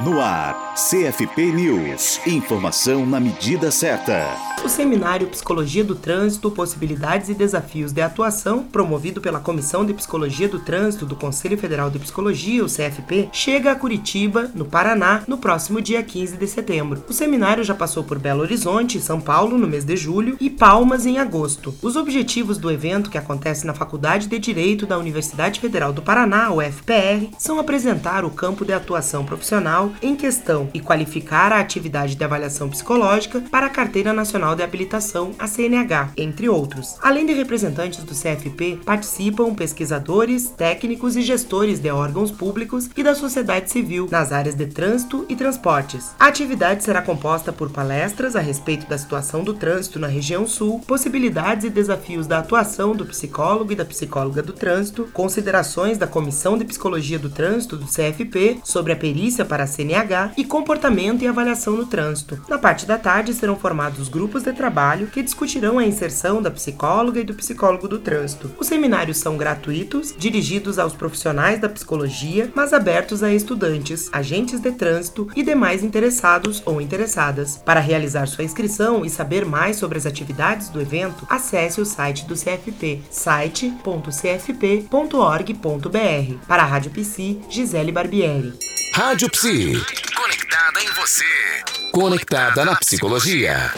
No ar, CFP News. Informação na medida certa. O seminário Psicologia do Trânsito, Possibilidades e Desafios de Atuação, promovido pela Comissão de Psicologia do Trânsito do Conselho Federal de Psicologia, o CFP, chega a Curitiba, no Paraná, no próximo dia 15 de setembro. O seminário já passou por Belo Horizonte, São Paulo, no mês de julho, e Palmas, em agosto. Os objetivos do evento, que acontece na Faculdade de Direito da Universidade Federal do Paraná, UFPR, são apresentar o campo de atuação profissional em questão e qualificar a atividade de avaliação psicológica para a Carteira Nacional de Habilitação, a CNH, entre outros. Além de representantes do CFP, participam pesquisadores, técnicos e gestores de órgãos públicos e da sociedade civil nas áreas de trânsito e transportes. A atividade será composta por palestras a respeito da situação do trânsito na região sul, possibilidades e desafios da atuação do psicólogo e da psicóloga do trânsito, considerações da Comissão de Psicologia do Trânsito do CFP sobre a perícia para CNH e comportamento e avaliação no trânsito. Na parte da tarde serão formados grupos de trabalho que discutirão a inserção da psicóloga e do psicólogo do trânsito. Os seminários são gratuitos, dirigidos aos profissionais da psicologia, mas abertos a estudantes, agentes de trânsito e demais interessados ou interessadas. Para realizar sua inscrição e saber mais sobre as atividades do evento, acesse o site do CFP, site.cfp.org.br. Para a Rádio PC, Gisele Barbieri. Rádio Psi. Conectada em você. Conectada na psicologia.